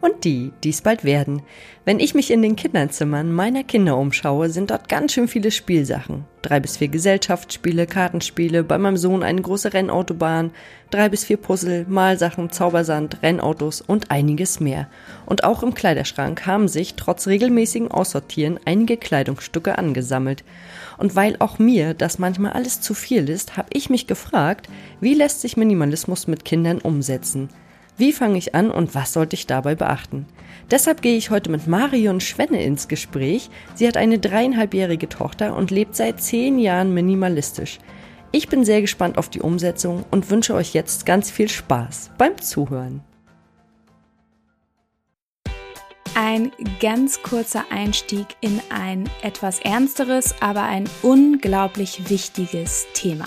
und die, die es bald werden. Wenn ich mich in den Kinderzimmern meiner Kinder umschaue, sind dort ganz schön viele Spielsachen. Drei bis vier Gesellschaftsspiele, Kartenspiele, bei meinem Sohn eine große Rennautobahn, drei bis vier Puzzle, Malsachen, Zaubersand, Rennautos und einiges mehr. Und auch im Kleiderschrank haben sich trotz regelmäßigen Aussortieren einige Kleidungsstücke angesammelt. Und weil auch mir das manchmal alles zu viel ist, habe ich mich gefragt, wie lässt sich Minimalismus mit Kindern umsetzen? Wie fange ich an und was sollte ich dabei beachten? Deshalb gehe ich heute mit Marion Schwenne ins Gespräch. Sie hat eine dreieinhalbjährige Tochter und lebt seit zehn Jahren minimalistisch. Ich bin sehr gespannt auf die Umsetzung und wünsche euch jetzt ganz viel Spaß beim Zuhören. Ein ganz kurzer Einstieg in ein etwas ernsteres, aber ein unglaublich wichtiges Thema.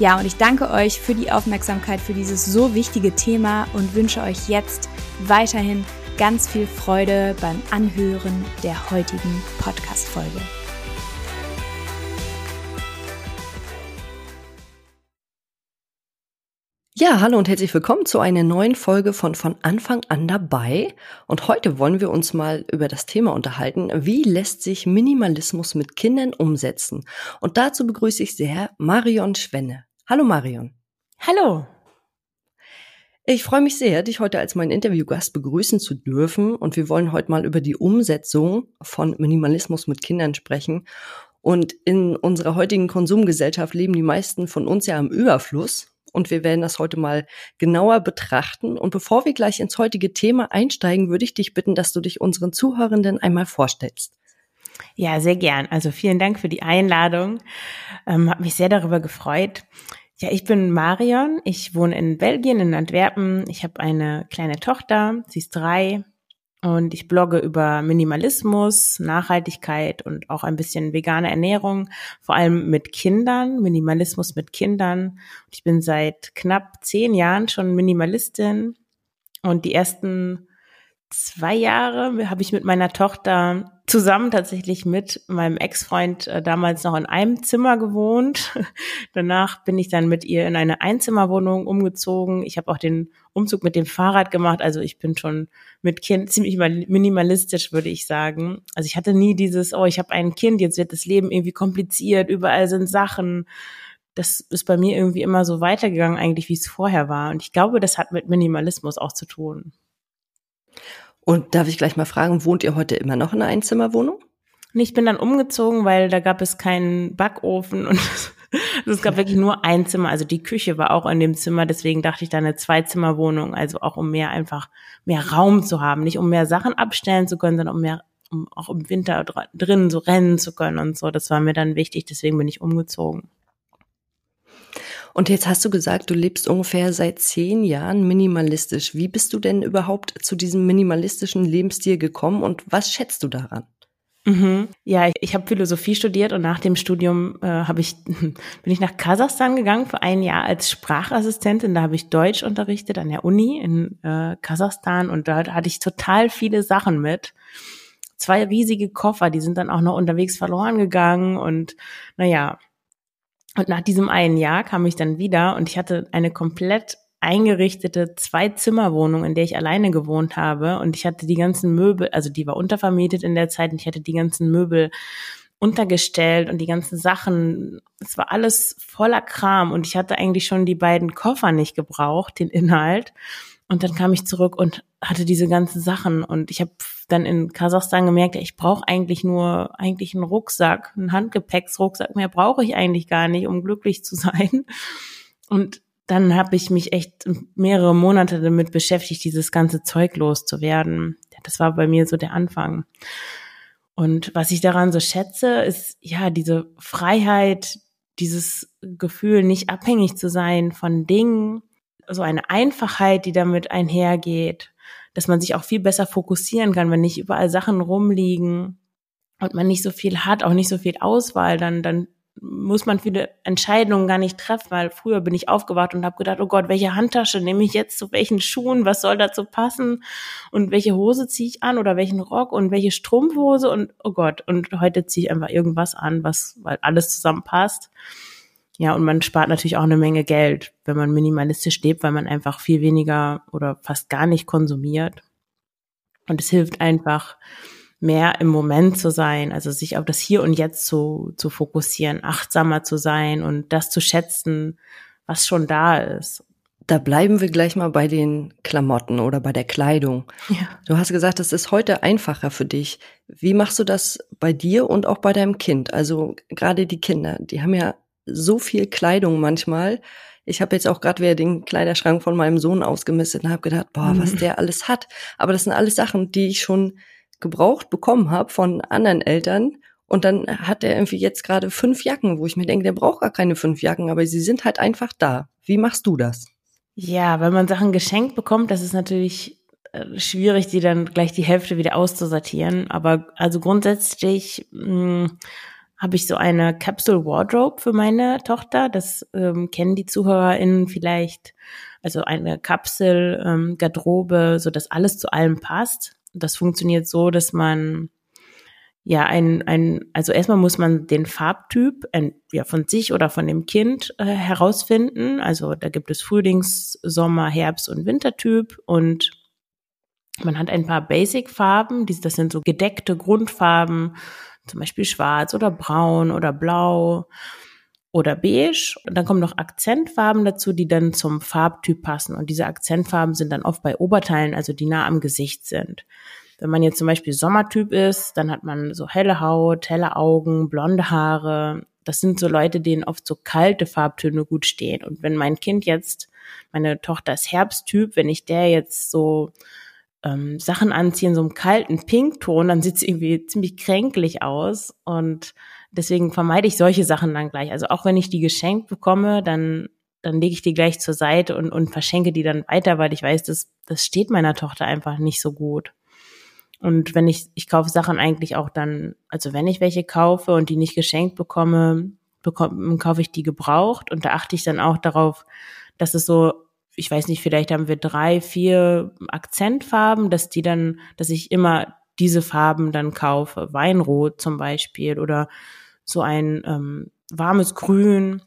Ja, und ich danke euch für die Aufmerksamkeit für dieses so wichtige Thema und wünsche euch jetzt weiterhin ganz viel Freude beim Anhören der heutigen Podcast-Folge. Ja, hallo und herzlich willkommen zu einer neuen Folge von von Anfang an dabei. Und heute wollen wir uns mal über das Thema unterhalten, wie lässt sich Minimalismus mit Kindern umsetzen? Und dazu begrüße ich sehr Marion Schwenne. Hallo Marion. Hallo. Ich freue mich sehr, dich heute als meinen Interviewgast begrüßen zu dürfen. Und wir wollen heute mal über die Umsetzung von Minimalismus mit Kindern sprechen. Und in unserer heutigen Konsumgesellschaft leben die meisten von uns ja im Überfluss und wir werden das heute mal genauer betrachten. Und bevor wir gleich ins heutige Thema einsteigen, würde ich dich bitten, dass du dich unseren Zuhörenden einmal vorstellst. Ja, sehr gern. Also vielen Dank für die Einladung. Ähm, Habe mich sehr darüber gefreut. Ja, ich bin Marion. Ich wohne in Belgien, in Antwerpen. Ich habe eine kleine Tochter. Sie ist drei. Und ich blogge über Minimalismus, Nachhaltigkeit und auch ein bisschen vegane Ernährung, vor allem mit Kindern, Minimalismus mit Kindern. Ich bin seit knapp zehn Jahren schon Minimalistin. Und die ersten zwei Jahre habe ich mit meiner Tochter zusammen tatsächlich mit meinem Ex-Freund äh, damals noch in einem Zimmer gewohnt. Danach bin ich dann mit ihr in eine Einzimmerwohnung umgezogen. Ich habe auch den Umzug mit dem Fahrrad gemacht. Also ich bin schon mit Kind ziemlich minimalistisch, würde ich sagen. Also ich hatte nie dieses, oh, ich habe ein Kind, jetzt wird das Leben irgendwie kompliziert, überall sind Sachen. Das ist bei mir irgendwie immer so weitergegangen, eigentlich, wie es vorher war. Und ich glaube, das hat mit Minimalismus auch zu tun. Und darf ich gleich mal fragen, wohnt ihr heute immer noch in einer Einzimmerwohnung? Ich bin dann umgezogen, weil da gab es keinen Backofen und es gab wirklich nur ein Zimmer. Also die Küche war auch in dem Zimmer, deswegen dachte ich da eine Zweizimmerwohnung, also auch um mehr einfach mehr Raum zu haben, nicht um mehr Sachen abstellen zu können, sondern um mehr um auch im Winter drin so rennen zu können und so. Das war mir dann wichtig, deswegen bin ich umgezogen. Und jetzt hast du gesagt, du lebst ungefähr seit zehn Jahren minimalistisch. Wie bist du denn überhaupt zu diesem minimalistischen Lebensstil gekommen und was schätzt du daran? Mhm. Ja, ich, ich habe Philosophie studiert und nach dem Studium äh, habe ich bin ich nach Kasachstan gegangen für ein Jahr als Sprachassistentin. Da habe ich Deutsch unterrichtet an der Uni in äh, Kasachstan und da hatte ich total viele Sachen mit. Zwei riesige Koffer, die sind dann auch noch unterwegs verloren gegangen und naja. Und nach diesem einen Jahr kam ich dann wieder und ich hatte eine komplett eingerichtete Zwei-Zimmer-Wohnung, in der ich alleine gewohnt habe. Und ich hatte die ganzen Möbel, also die war untervermietet in der Zeit und ich hatte die ganzen Möbel untergestellt und die ganzen Sachen. Es war alles voller Kram und ich hatte eigentlich schon die beiden Koffer nicht gebraucht, den Inhalt. Und dann kam ich zurück und hatte diese ganzen Sachen und ich habe dann in Kasachstan gemerkt, ich brauche eigentlich nur eigentlich einen Rucksack, einen Handgepäcksrucksack, mehr brauche ich eigentlich gar nicht, um glücklich zu sein. Und dann habe ich mich echt mehrere Monate damit beschäftigt, dieses ganze Zeug loszuwerden. Das war bei mir so der Anfang. Und was ich daran so schätze, ist ja diese Freiheit, dieses Gefühl, nicht abhängig zu sein von Dingen, so eine Einfachheit, die damit einhergeht, dass man sich auch viel besser fokussieren kann, wenn nicht überall Sachen rumliegen und man nicht so viel hat, auch nicht so viel Auswahl, dann, dann muss man viele Entscheidungen gar nicht treffen, weil früher bin ich aufgewacht und habe gedacht, oh Gott, welche Handtasche nehme ich jetzt zu welchen Schuhen, was soll dazu passen und welche Hose ziehe ich an oder welchen Rock und welche Strumpfhose und oh Gott, und heute ziehe ich einfach irgendwas an, was weil alles zusammenpasst. Ja, und man spart natürlich auch eine Menge Geld, wenn man minimalistisch lebt, weil man einfach viel weniger oder fast gar nicht konsumiert. Und es hilft einfach, mehr im Moment zu sein, also sich auf das Hier und Jetzt zu, zu fokussieren, achtsamer zu sein und das zu schätzen, was schon da ist. Da bleiben wir gleich mal bei den Klamotten oder bei der Kleidung. Ja. Du hast gesagt, es ist heute einfacher für dich. Wie machst du das bei dir und auch bei deinem Kind? Also gerade die Kinder, die haben ja so viel Kleidung manchmal. Ich habe jetzt auch gerade wieder den Kleiderschrank von meinem Sohn ausgemistet und habe gedacht, boah, was mhm. der alles hat. Aber das sind alles Sachen, die ich schon gebraucht bekommen habe von anderen Eltern. Und dann hat er irgendwie jetzt gerade fünf Jacken, wo ich mir denke, der braucht gar keine fünf Jacken, aber sie sind halt einfach da. Wie machst du das? Ja, wenn man Sachen geschenkt bekommt, das ist natürlich äh, schwierig, die dann gleich die Hälfte wieder auszusortieren. Aber also grundsätzlich hm, habe ich so eine Capsule Wardrobe für meine Tochter. Das ähm, kennen die ZuhörerInnen vielleicht. Also eine Kapsel, ähm, Garderobe, so dass alles zu allem passt. Das funktioniert so, dass man ja ein, ein also erstmal muss man den Farbtyp ein, ja, von sich oder von dem Kind äh, herausfinden. Also da gibt es Frühlings-, Sommer-, Herbst- und Wintertyp und man hat ein paar Basic-Farben, das sind so gedeckte Grundfarben, zum Beispiel schwarz oder braun oder blau oder beige. Und dann kommen noch Akzentfarben dazu, die dann zum Farbtyp passen. Und diese Akzentfarben sind dann oft bei Oberteilen, also die nah am Gesicht sind. Wenn man jetzt zum Beispiel Sommertyp ist, dann hat man so helle Haut, helle Augen, blonde Haare. Das sind so Leute, denen oft so kalte Farbtöne gut stehen. Und wenn mein Kind jetzt, meine Tochter ist Herbsttyp, wenn ich der jetzt so ähm, Sachen anziehe in so einem kalten Pinkton, dann sieht sie irgendwie ziemlich kränklich aus. Und Deswegen vermeide ich solche Sachen dann gleich. Also auch wenn ich die geschenkt bekomme, dann, dann lege ich die gleich zur Seite und, und verschenke die dann weiter, weil ich weiß, das, das steht meiner Tochter einfach nicht so gut. Und wenn ich, ich kaufe Sachen eigentlich auch dann, also wenn ich welche kaufe und die nicht geschenkt bekomme, bekomme, kaufe ich die gebraucht und da achte ich dann auch darauf, dass es so, ich weiß nicht, vielleicht haben wir drei, vier Akzentfarben, dass die dann, dass ich immer diese Farben dann kaufe. Weinrot zum Beispiel oder so ein ähm, warmes Grün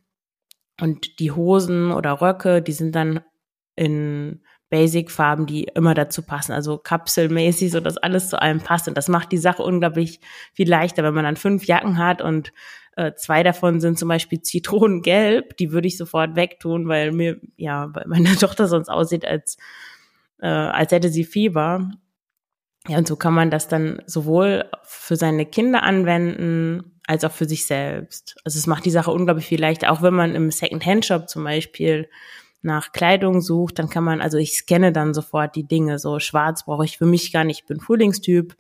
und die Hosen oder Röcke, die sind dann in Basic-Farben, die immer dazu passen, also kapselmäßig, so dass alles zu allem passt. Und das macht die Sache unglaublich viel leichter, wenn man dann fünf Jacken hat und äh, zwei davon sind zum Beispiel Zitronengelb, die würde ich sofort wegtun, weil mir, ja, weil meine Tochter sonst aussieht, als, äh, als hätte sie Fieber. Ja, und so kann man das dann sowohl für seine Kinder anwenden, als auch für sich selbst. Also es macht die Sache unglaublich viel leichter. Auch wenn man im Second-Hand-Shop zum Beispiel nach Kleidung sucht, dann kann man, also ich scanne dann sofort die Dinge. So schwarz brauche ich für mich gar nicht, ich bin Frühlingstyp.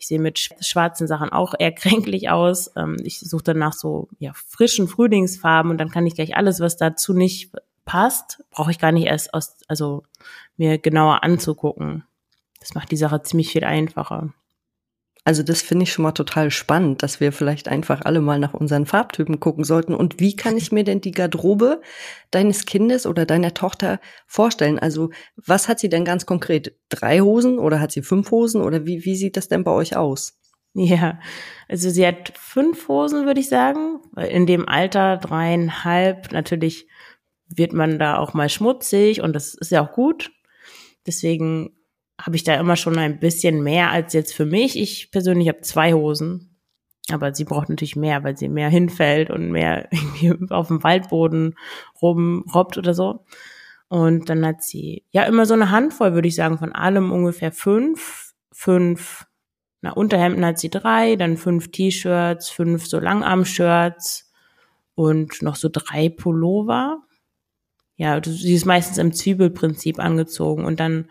Ich sehe mit schwarzen Sachen auch eher kränklich aus. Ähm, ich suche dann nach so ja, frischen Frühlingsfarben und dann kann ich gleich alles, was dazu nicht passt, brauche ich gar nicht erst aus, also mir genauer anzugucken. Das macht die Sache ziemlich viel einfacher. Also das finde ich schon mal total spannend, dass wir vielleicht einfach alle mal nach unseren Farbtypen gucken sollten. Und wie kann ich mir denn die Garderobe deines Kindes oder deiner Tochter vorstellen? Also was hat sie denn ganz konkret? Drei Hosen oder hat sie fünf Hosen oder wie, wie sieht das denn bei euch aus? Ja, also sie hat fünf Hosen, würde ich sagen. In dem Alter dreieinhalb natürlich wird man da auch mal schmutzig und das ist ja auch gut. Deswegen habe ich da immer schon ein bisschen mehr als jetzt für mich. Ich persönlich habe zwei Hosen, aber sie braucht natürlich mehr, weil sie mehr hinfällt und mehr irgendwie auf dem Waldboden rumrobbt oder so. Und dann hat sie ja immer so eine Handvoll, würde ich sagen, von allem ungefähr fünf, fünf, na Unterhemden hat sie drei, dann fünf T-Shirts, fünf so Langarm-Shirts und noch so drei Pullover. Ja, sie ist meistens im Zwiebelprinzip angezogen und dann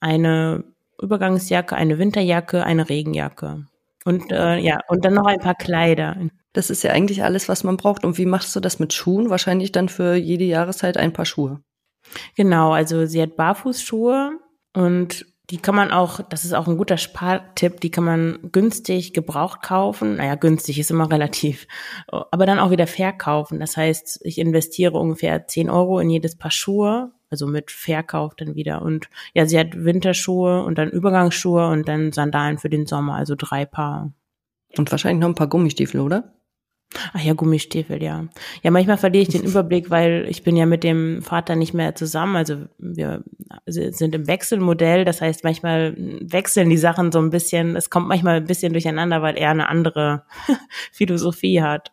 eine Übergangsjacke, eine Winterjacke, eine Regenjacke. Und äh, ja, und dann noch ein paar Kleider. Das ist ja eigentlich alles, was man braucht. Und wie machst du das mit Schuhen? Wahrscheinlich dann für jede Jahreszeit ein paar Schuhe. Genau, also sie hat Barfußschuhe und die kann man auch, das ist auch ein guter Spartipp, die kann man günstig gebraucht kaufen. Naja, günstig ist immer relativ, aber dann auch wieder verkaufen. Das heißt, ich investiere ungefähr 10 Euro in jedes Paar Schuhe, also mit Verkauf dann wieder. Und ja, sie hat Winterschuhe und dann Übergangsschuhe und dann Sandalen für den Sommer, also drei Paar. Und wahrscheinlich noch ein paar Gummistiefel, oder? Ach ja, Gummistiefel, ja. Ja, manchmal verliere ich den Überblick, weil ich bin ja mit dem Vater nicht mehr zusammen. Also wir sind im Wechselmodell. Das heißt, manchmal wechseln die Sachen so ein bisschen. Es kommt manchmal ein bisschen durcheinander, weil er eine andere Philosophie hat.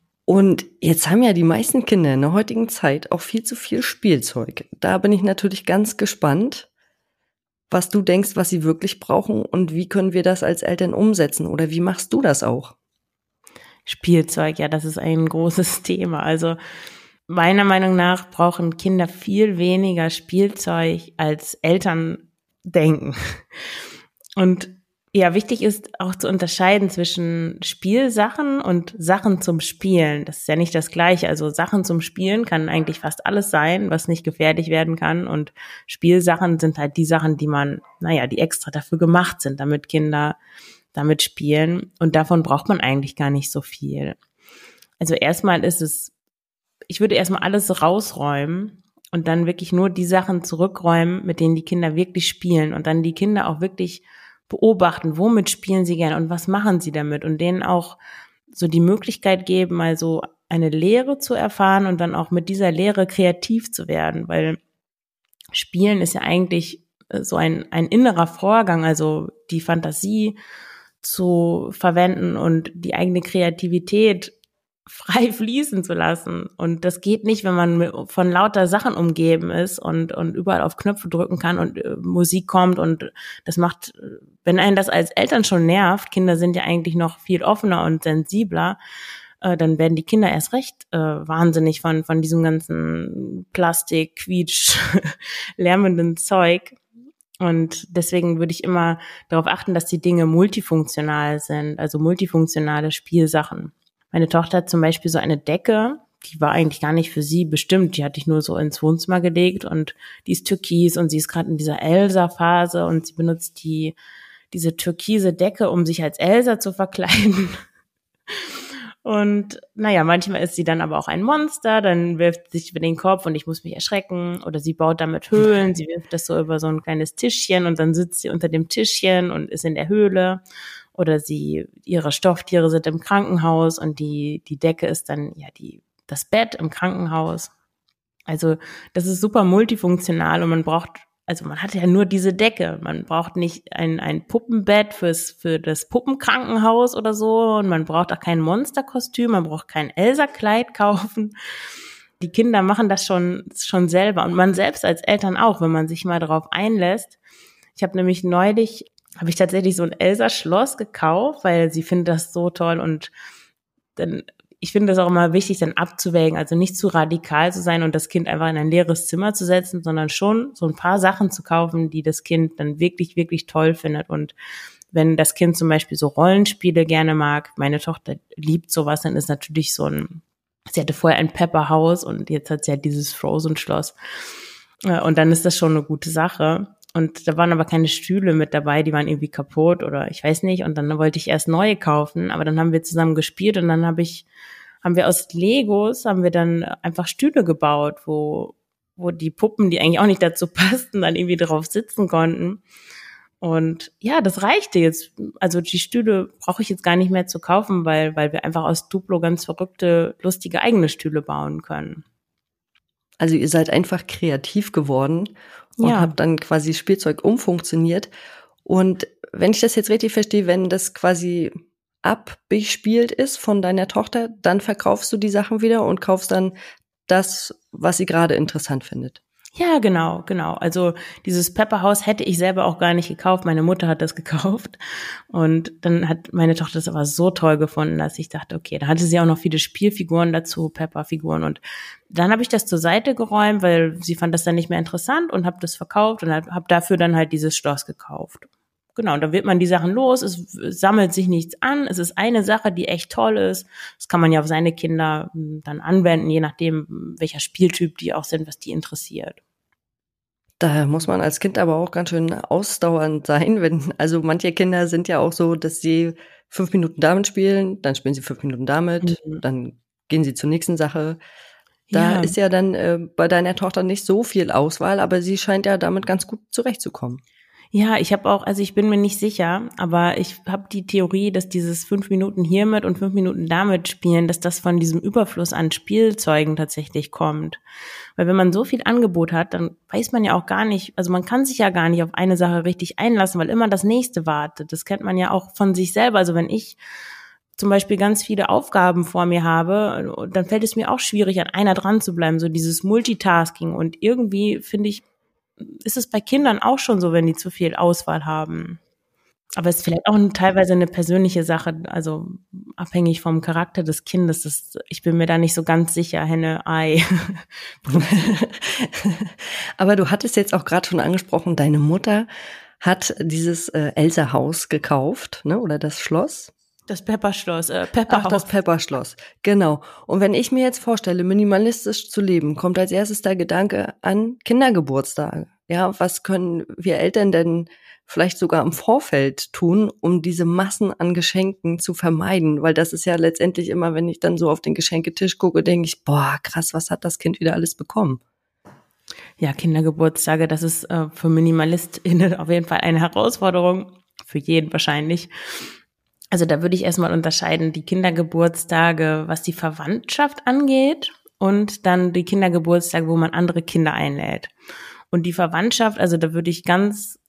Und jetzt haben ja die meisten Kinder in der heutigen Zeit auch viel zu viel Spielzeug. Da bin ich natürlich ganz gespannt, was du denkst, was sie wirklich brauchen und wie können wir das als Eltern umsetzen oder wie machst du das auch? Spielzeug, ja, das ist ein großes Thema. Also meiner Meinung nach brauchen Kinder viel weniger Spielzeug als Eltern denken. Und ja, wichtig ist auch zu unterscheiden zwischen Spielsachen und Sachen zum Spielen. Das ist ja nicht das Gleiche. Also Sachen zum Spielen kann eigentlich fast alles sein, was nicht gefährlich werden kann. Und Spielsachen sind halt die Sachen, die man, naja, die extra dafür gemacht sind, damit Kinder damit spielen. Und davon braucht man eigentlich gar nicht so viel. Also erstmal ist es, ich würde erstmal alles rausräumen und dann wirklich nur die Sachen zurückräumen, mit denen die Kinder wirklich spielen und dann die Kinder auch wirklich beobachten, womit spielen sie gerne und was machen sie damit? Und denen auch so die Möglichkeit geben, mal so eine Lehre zu erfahren und dann auch mit dieser Lehre kreativ zu werden, weil Spielen ist ja eigentlich äh, so ein, ein innerer Vorgang, also die Fantasie zu verwenden und die eigene Kreativität frei fließen zu lassen. Und das geht nicht, wenn man von lauter Sachen umgeben ist und, und überall auf Knöpfe drücken kann und äh, Musik kommt und das macht, wenn einen das als Eltern schon nervt, Kinder sind ja eigentlich noch viel offener und sensibler, äh, dann werden die Kinder erst recht äh, wahnsinnig von, von diesem ganzen Plastik, Quietsch, lärmenden Zeug. Und deswegen würde ich immer darauf achten, dass die Dinge multifunktional sind, also multifunktionale Spielsachen. Meine Tochter hat zum Beispiel so eine Decke, die war eigentlich gar nicht für sie bestimmt. Die hatte ich nur so ins Wohnzimmer gelegt und die ist türkis und sie ist gerade in dieser Elsa-Phase und sie benutzt die, diese türkise Decke, um sich als Elsa zu verkleiden. Und naja, manchmal ist sie dann aber auch ein Monster, dann wirft sie sich über den Kopf und ich muss mich erschrecken. Oder sie baut damit Höhlen, sie wirft das so über so ein kleines Tischchen und dann sitzt sie unter dem Tischchen und ist in der Höhle. Oder sie, ihre Stofftiere sind im Krankenhaus und die, die Decke ist dann ja die, das Bett im Krankenhaus. Also das ist super multifunktional und man braucht also man hat ja nur diese Decke. Man braucht nicht ein, ein Puppenbett fürs, für das Puppenkrankenhaus oder so. Und man braucht auch kein Monsterkostüm. Man braucht kein Elsa-Kleid kaufen. Die Kinder machen das schon, schon selber. Und man selbst als Eltern auch, wenn man sich mal darauf einlässt. Ich habe nämlich neulich, habe ich tatsächlich so ein Elsa-Schloss gekauft, weil sie findet das so toll und dann ich finde das auch immer wichtig, dann abzuwägen, also nicht zu radikal zu sein und das Kind einfach in ein leeres Zimmer zu setzen, sondern schon so ein paar Sachen zu kaufen, die das Kind dann wirklich, wirklich toll findet. Und wenn das Kind zum Beispiel so Rollenspiele gerne mag, meine Tochter liebt sowas, dann ist natürlich so ein, sie hatte vorher ein Pepperhaus und jetzt hat sie halt dieses Frozen-Schloss. Äh, und dann ist das schon eine gute Sache. Und da waren aber keine Stühle mit dabei, die waren irgendwie kaputt oder ich weiß nicht. Und dann wollte ich erst neue kaufen, aber dann haben wir zusammen gespielt und dann habe ich, haben wir aus Legos, haben wir dann einfach Stühle gebaut, wo, wo die Puppen, die eigentlich auch nicht dazu passten, dann irgendwie drauf sitzen konnten. Und ja, das reichte jetzt. Also die Stühle brauche ich jetzt gar nicht mehr zu kaufen, weil, weil wir einfach aus Duplo ganz verrückte, lustige eigene Stühle bauen können. Also ihr seid einfach kreativ geworden und ja. habt dann quasi Spielzeug umfunktioniert. Und wenn ich das jetzt richtig verstehe, wenn das quasi abgespielt ist von deiner Tochter, dann verkaufst du die Sachen wieder und kaufst dann das, was sie gerade interessant findet. Ja, genau, genau. Also dieses Pepperhaus hätte ich selber auch gar nicht gekauft. Meine Mutter hat das gekauft. Und dann hat meine Tochter das aber so toll gefunden, dass ich dachte, okay, da hatte sie auch noch viele Spielfiguren dazu, Pepperfiguren. Und dann habe ich das zur Seite geräumt, weil sie fand das dann nicht mehr interessant und habe das verkauft und habe dafür dann halt dieses Schloss gekauft. Genau, und dann wird man die Sachen los, es sammelt sich nichts an, es ist eine Sache, die echt toll ist. Das kann man ja auf seine Kinder hm, dann anwenden, je nachdem, welcher Spieltyp die auch sind, was die interessiert. Da muss man als Kind aber auch ganz schön ausdauernd sein, wenn, also manche Kinder sind ja auch so, dass sie fünf Minuten damit spielen, dann spielen sie fünf Minuten damit, mhm. dann gehen sie zur nächsten Sache. Da ja. ist ja dann äh, bei deiner Tochter nicht so viel Auswahl, aber sie scheint ja damit ganz gut zurechtzukommen. Ja, ich habe auch, also ich bin mir nicht sicher, aber ich habe die Theorie, dass dieses fünf Minuten hiermit und fünf Minuten damit spielen, dass das von diesem Überfluss an Spielzeugen tatsächlich kommt. Weil wenn man so viel Angebot hat, dann weiß man ja auch gar nicht, also man kann sich ja gar nicht auf eine Sache richtig einlassen, weil immer das nächste wartet. Das kennt man ja auch von sich selber. Also wenn ich zum Beispiel ganz viele Aufgaben vor mir habe, dann fällt es mir auch schwierig, an einer dran zu bleiben, so dieses Multitasking. Und irgendwie finde ich, ist es bei Kindern auch schon so, wenn die zu viel Auswahl haben. Aber es ist vielleicht auch teilweise eine persönliche Sache, also abhängig vom Charakter des Kindes. Das, ich bin mir da nicht so ganz sicher, Henne, Ei. Aber du hattest jetzt auch gerade schon angesprochen, deine Mutter hat dieses äh, Elsa-Haus gekauft, ne? Oder das Schloss. Das Pepperschloss, äh, Pepperhaus. Ach, das Pepperschloss, genau. Und wenn ich mir jetzt vorstelle, minimalistisch zu leben, kommt als erstes der Gedanke an Kindergeburtstage. Ja, was können wir Eltern denn vielleicht sogar im Vorfeld tun, um diese Massen an Geschenken zu vermeiden? Weil das ist ja letztendlich immer, wenn ich dann so auf den Geschenketisch gucke, denke ich, boah, krass, was hat das Kind wieder alles bekommen? Ja, Kindergeburtstage, das ist äh, für MinimalistInnen auf jeden Fall eine Herausforderung. Für jeden wahrscheinlich. Also da würde ich erstmal unterscheiden die Kindergeburtstage, was die Verwandtschaft angeht und dann die Kindergeburtstage, wo man andere Kinder einlädt. Und die Verwandtschaft, also da würde ich ganz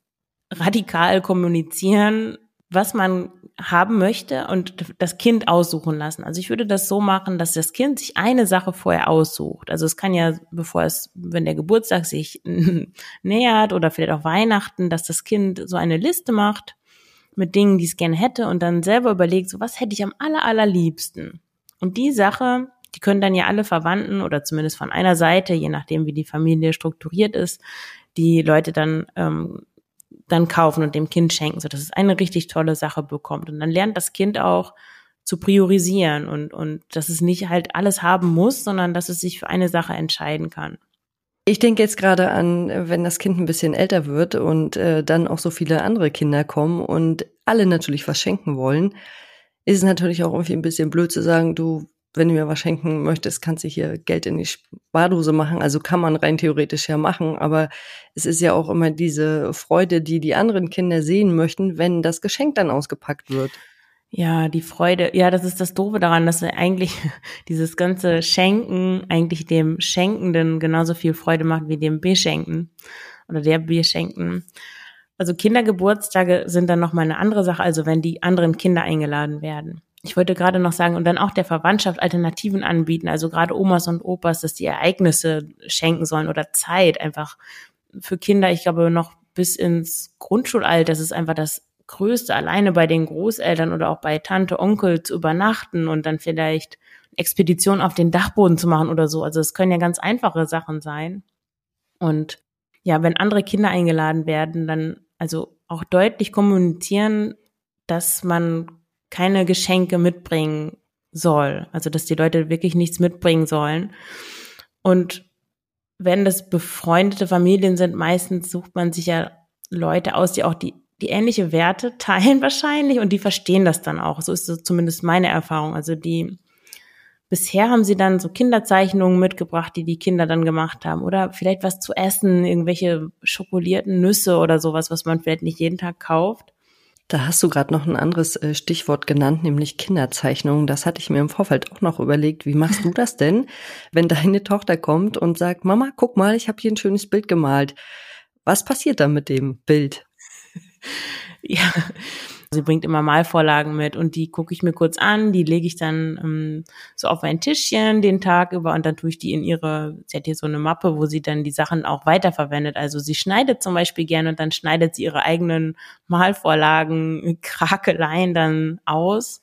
radikal kommunizieren, was man haben möchte und das Kind aussuchen lassen. Also ich würde das so machen, dass das Kind sich eine Sache vorher aussucht. Also es kann ja, bevor es, wenn der Geburtstag sich nähert oder vielleicht auch Weihnachten, dass das Kind so eine Liste macht mit Dingen, die es gerne hätte und dann selber überlegt, so was hätte ich am aller, allerliebsten. Und die Sache, die können dann ja alle Verwandten oder zumindest von einer Seite, je nachdem wie die Familie strukturiert ist, die Leute dann ähm, dann kaufen und dem Kind schenken, so dass es eine richtig tolle Sache bekommt. Und dann lernt das Kind auch zu priorisieren und und dass es nicht halt alles haben muss, sondern dass es sich für eine Sache entscheiden kann. Ich denke jetzt gerade an, wenn das Kind ein bisschen älter wird und äh, dann auch so viele andere Kinder kommen und alle natürlich was schenken wollen, ist es natürlich auch irgendwie ein bisschen blöd zu sagen, du, wenn du mir was schenken möchtest, kannst du hier Geld in die Spardose machen. Also kann man rein theoretisch ja machen, aber es ist ja auch immer diese Freude, die die anderen Kinder sehen möchten, wenn das Geschenk dann ausgepackt wird. Ja, die Freude. Ja, das ist das Doofe daran, dass eigentlich dieses ganze Schenken eigentlich dem Schenkenden genauso viel Freude macht wie dem Beschenken oder der Beschenken. Also Kindergeburtstage sind dann nochmal eine andere Sache, also wenn die anderen Kinder eingeladen werden ich wollte gerade noch sagen, und dann auch der Verwandtschaft Alternativen anbieten, also gerade Omas und Opas, dass die Ereignisse schenken sollen oder Zeit einfach für Kinder, ich glaube noch bis ins Grundschulalter, das ist einfach das Größte, alleine bei den Großeltern oder auch bei Tante, Onkel zu übernachten und dann vielleicht Expedition auf den Dachboden zu machen oder so. Also es können ja ganz einfache Sachen sein. Und ja, wenn andere Kinder eingeladen werden, dann also auch deutlich kommunizieren, dass man keine Geschenke mitbringen soll. Also, dass die Leute wirklich nichts mitbringen sollen. Und wenn das befreundete Familien sind, meistens sucht man sich ja Leute aus, die auch die, die ähnliche Werte teilen wahrscheinlich und die verstehen das dann auch. So ist so zumindest meine Erfahrung. Also die, bisher haben sie dann so Kinderzeichnungen mitgebracht, die die Kinder dann gemacht haben oder vielleicht was zu essen, irgendwelche schokolierten Nüsse oder sowas, was man vielleicht nicht jeden Tag kauft. Da hast du gerade noch ein anderes äh, Stichwort genannt, nämlich Kinderzeichnungen. Das hatte ich mir im Vorfeld auch noch überlegt. Wie machst du das denn, wenn deine Tochter kommt und sagt, Mama, guck mal, ich habe hier ein schönes Bild gemalt. Was passiert dann mit dem Bild? Ja, Sie bringt immer Malvorlagen mit und die gucke ich mir kurz an, die lege ich dann ähm, so auf ein Tischchen den Tag über und dann tue ich die in ihre, sie hat hier so eine Mappe, wo sie dann die Sachen auch weiterverwendet. Also sie schneidet zum Beispiel gerne und dann schneidet sie ihre eigenen Malvorlagen, Krakeleien dann aus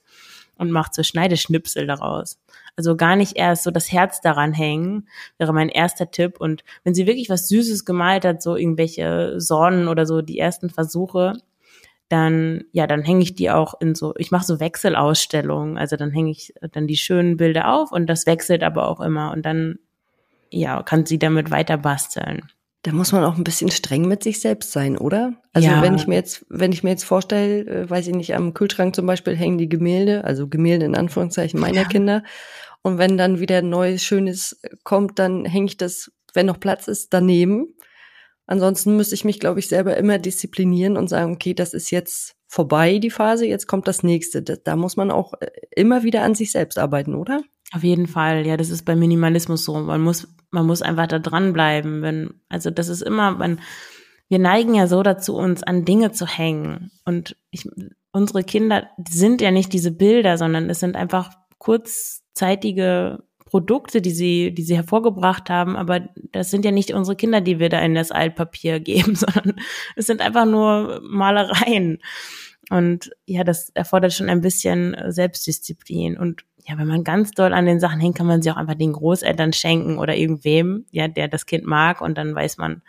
und macht so Schneideschnipsel daraus. Also gar nicht erst so das Herz daran hängen, wäre mein erster Tipp. Und wenn sie wirklich was Süßes gemalt hat, so irgendwelche Sonnen oder so, die ersten Versuche, dann ja, dann hänge ich die auch in so, ich mache so Wechselausstellungen, also dann hänge ich dann die schönen Bilder auf und das wechselt aber auch immer und dann ja, kann sie damit weiter basteln. Da muss man auch ein bisschen streng mit sich selbst sein, oder? Also ja. wenn ich mir jetzt, wenn ich mir jetzt vorstelle, äh, weiß ich nicht, am Kühlschrank zum Beispiel hängen die Gemälde, also Gemälde in Anführungszeichen meiner ja. Kinder. Und wenn dann wieder neues, schönes kommt, dann hänge ich das, wenn noch Platz ist, daneben. Ansonsten müsste ich mich, glaube ich, selber immer disziplinieren und sagen, okay, das ist jetzt vorbei, die Phase, jetzt kommt das nächste. Da, muss man auch äh, immer wieder an sich selbst arbeiten, oder? Auf jeden Fall, ja, das ist bei Minimalismus so. Man muss, man muss einfach da dranbleiben. Wenn, also das ist immer, man, wir neigen ja so dazu, uns an Dinge zu hängen. Und ich, unsere Kinder sind ja nicht diese Bilder, sondern es sind einfach kurzzeitige Produkte, die sie, die sie hervorgebracht haben, aber das sind ja nicht unsere Kinder, die wir da in das Altpapier geben, sondern es sind einfach nur Malereien. Und ja, das erfordert schon ein bisschen Selbstdisziplin. Und ja, wenn man ganz doll an den Sachen hängt, kann man sie auch einfach den Großeltern schenken oder irgendwem, ja, der das Kind mag und dann weiß man,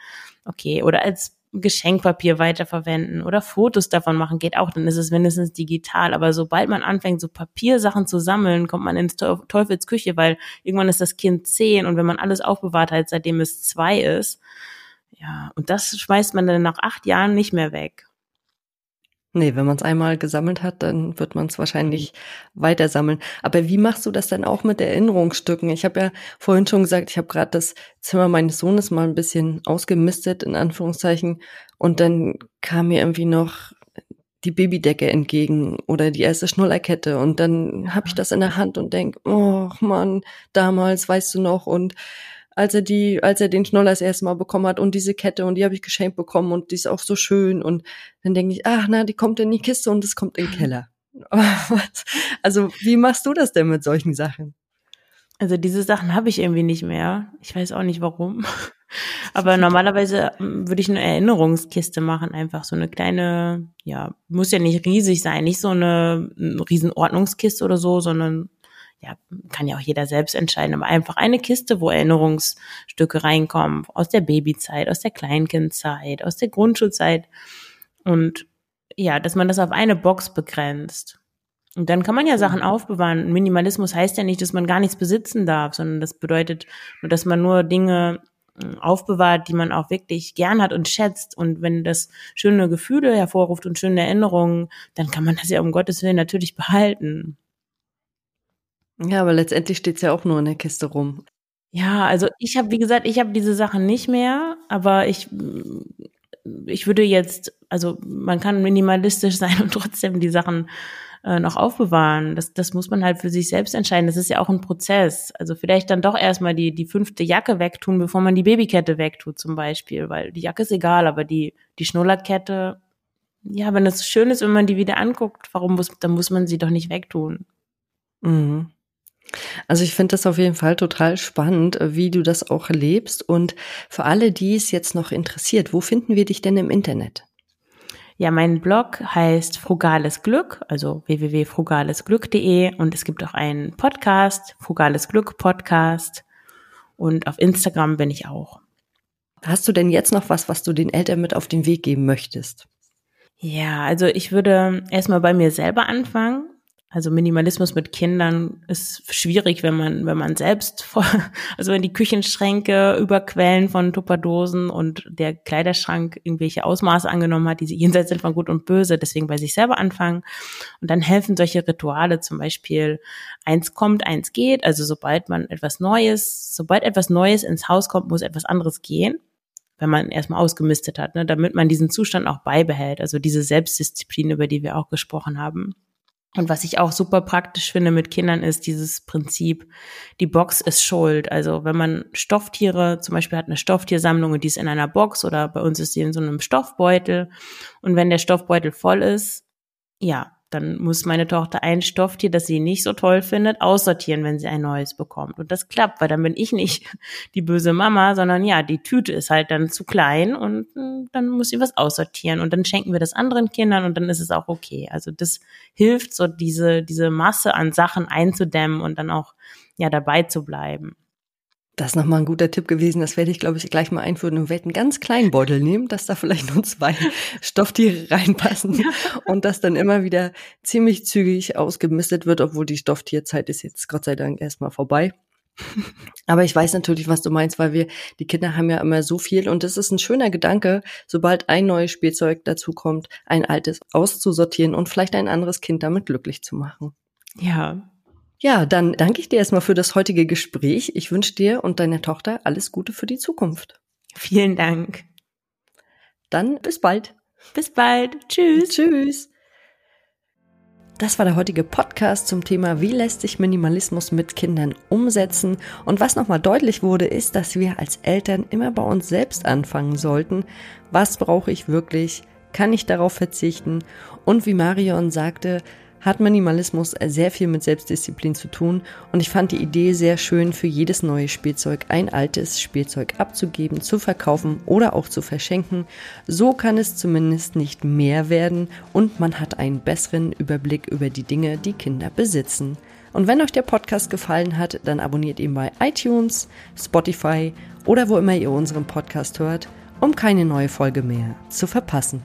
okay, oder als Geschenkpapier weiterverwenden oder Fotos davon machen geht auch, dann ist es mindestens digital. Aber sobald man anfängt, so Papiersachen zu sammeln, kommt man ins Teufels Küche, weil irgendwann ist das Kind zehn und wenn man alles aufbewahrt hat, seitdem es zwei ist, ja, und das schmeißt man dann nach acht Jahren nicht mehr weg. Nee, wenn man es einmal gesammelt hat, dann wird man es wahrscheinlich weiter sammeln. Aber wie machst du das dann auch mit Erinnerungsstücken? Ich habe ja vorhin schon gesagt, ich habe gerade das Zimmer meines Sohnes mal ein bisschen ausgemistet, in Anführungszeichen. Und dann kam mir irgendwie noch die Babydecke entgegen oder die erste Schnullerkette. Und dann habe ich das in der Hand und denk, oh Mann, damals, weißt du noch, und als er die, als er den Schnuller das erste Mal bekommen hat und diese Kette und die habe ich geschenkt bekommen und die ist auch so schön und dann denke ich, ach na, die kommt in die Kiste und es kommt in den Keller. also wie machst du das denn mit solchen Sachen? Also diese Sachen habe ich irgendwie nicht mehr. Ich weiß auch nicht warum. Aber normalerweise ähm, würde ich eine Erinnerungskiste machen, einfach so eine kleine, ja, muss ja nicht riesig sein, nicht so eine, eine riesen Ordnungskiste oder so, sondern ja, kann ja auch jeder selbst entscheiden, aber einfach eine Kiste, wo Erinnerungsstücke reinkommen, aus der Babyzeit, aus der Kleinkindzeit, aus der Grundschulzeit. Und ja, dass man das auf eine Box begrenzt. Und dann kann man ja Sachen aufbewahren. Minimalismus heißt ja nicht, dass man gar nichts besitzen darf, sondern das bedeutet nur, dass man nur Dinge hm, aufbewahrt, die man auch wirklich gern hat und schätzt. Und wenn das schöne Gefühle hervorruft und schöne Erinnerungen, dann kann man das ja um Gottes Willen natürlich behalten. Ja, aber letztendlich steht's ja auch nur in der Kiste rum. Ja, also ich habe, wie gesagt, ich habe diese Sachen nicht mehr, aber ich, ich würde jetzt, also man kann minimalistisch sein und trotzdem die Sachen äh, noch aufbewahren. Das, das muss man halt für sich selbst entscheiden. Das ist ja auch ein Prozess. Also vielleicht dann doch erstmal die, die fünfte Jacke wegtun, bevor man die Babykette wegtut zum Beispiel, weil die Jacke ist egal, aber die, die Schnullerkette, ja, wenn es schön ist, wenn man die wieder anguckt, warum muss, dann muss man sie doch nicht wegtun. Mhm. Also ich finde das auf jeden Fall total spannend, wie du das auch lebst. Und für alle, die es jetzt noch interessiert, wo finden wir dich denn im Internet? Ja, mein Blog heißt Frugales Glück, also www.frugalesglück.de und es gibt auch einen Podcast, Frugales Glück Podcast und auf Instagram bin ich auch. Hast du denn jetzt noch was, was du den Eltern mit auf den Weg geben möchtest? Ja, also ich würde erstmal bei mir selber anfangen also Minimalismus mit Kindern ist schwierig, wenn man, wenn man selbst vor, also wenn die Küchenschränke überquellen von Tupperdosen und der Kleiderschrank irgendwelche Ausmaße angenommen hat, die sie jenseits sind von Gut und Böse, deswegen bei sich selber anfangen. Und dann helfen solche Rituale zum Beispiel, eins kommt, eins geht. Also sobald man etwas Neues, sobald etwas Neues ins Haus kommt, muss etwas anderes gehen wenn man erstmal ausgemistet hat, ne, damit man diesen Zustand auch beibehält. Also diese Selbstdisziplin, über die wir auch gesprochen haben. Und was ich auch super praktisch finde mit Kindern ist dieses Prinzip, die Box ist schuld. Also wenn man Stofftiere, zum Beispiel hat eine Stofftiersammlung und die ist in einer Box oder bei uns ist sie in so einem Stoffbeutel. Und wenn der Stoffbeutel voll ist, ja, dann muss meine Tochter ein Stofftier, das sie nicht so toll findet, aussortieren, wenn sie ein neues bekommt. Und das klappt, weil dann bin ich nicht die böse Mama, sondern ja, die Tüte ist halt dann zu klein und hm, dann muss sie was aussortieren und dann schenken wir das anderen Kindern und dann ist es auch okay. Also das hilft so diese, diese Masse an Sachen einzudämmen und dann auch ja dabei zu bleiben. Das ist nochmal ein guter Tipp gewesen. Das werde ich, glaube ich, gleich mal einführen und werde einen ganz kleinen Beutel nehmen, dass da vielleicht nur zwei Stofftiere reinpassen ja. und das dann immer wieder ziemlich zügig ausgemistet wird, obwohl die Stofftierzeit ist jetzt Gott sei Dank erstmal vorbei. Aber ich weiß natürlich, was du meinst, weil wir, die Kinder haben ja immer so viel und es ist ein schöner Gedanke, sobald ein neues Spielzeug dazu kommt, ein altes auszusortieren und vielleicht ein anderes Kind damit glücklich zu machen. Ja, ja, dann danke ich dir erstmal für das heutige Gespräch. Ich wünsche dir und deiner Tochter alles Gute für die Zukunft. Vielen Dank. Dann bis bald. Bis bald. Tschüss. Tschüss. Das war der heutige Podcast zum Thema, wie lässt sich Minimalismus mit Kindern umsetzen. Und was nochmal deutlich wurde, ist, dass wir als Eltern immer bei uns selbst anfangen sollten. Was brauche ich wirklich? Kann ich darauf verzichten? Und wie Marion sagte, hat Minimalismus sehr viel mit Selbstdisziplin zu tun und ich fand die Idee sehr schön, für jedes neue Spielzeug ein altes Spielzeug abzugeben, zu verkaufen oder auch zu verschenken. So kann es zumindest nicht mehr werden und man hat einen besseren Überblick über die Dinge, die Kinder besitzen. Und wenn euch der Podcast gefallen hat, dann abonniert ihn bei iTunes, Spotify oder wo immer ihr unseren Podcast hört, um keine neue Folge mehr zu verpassen.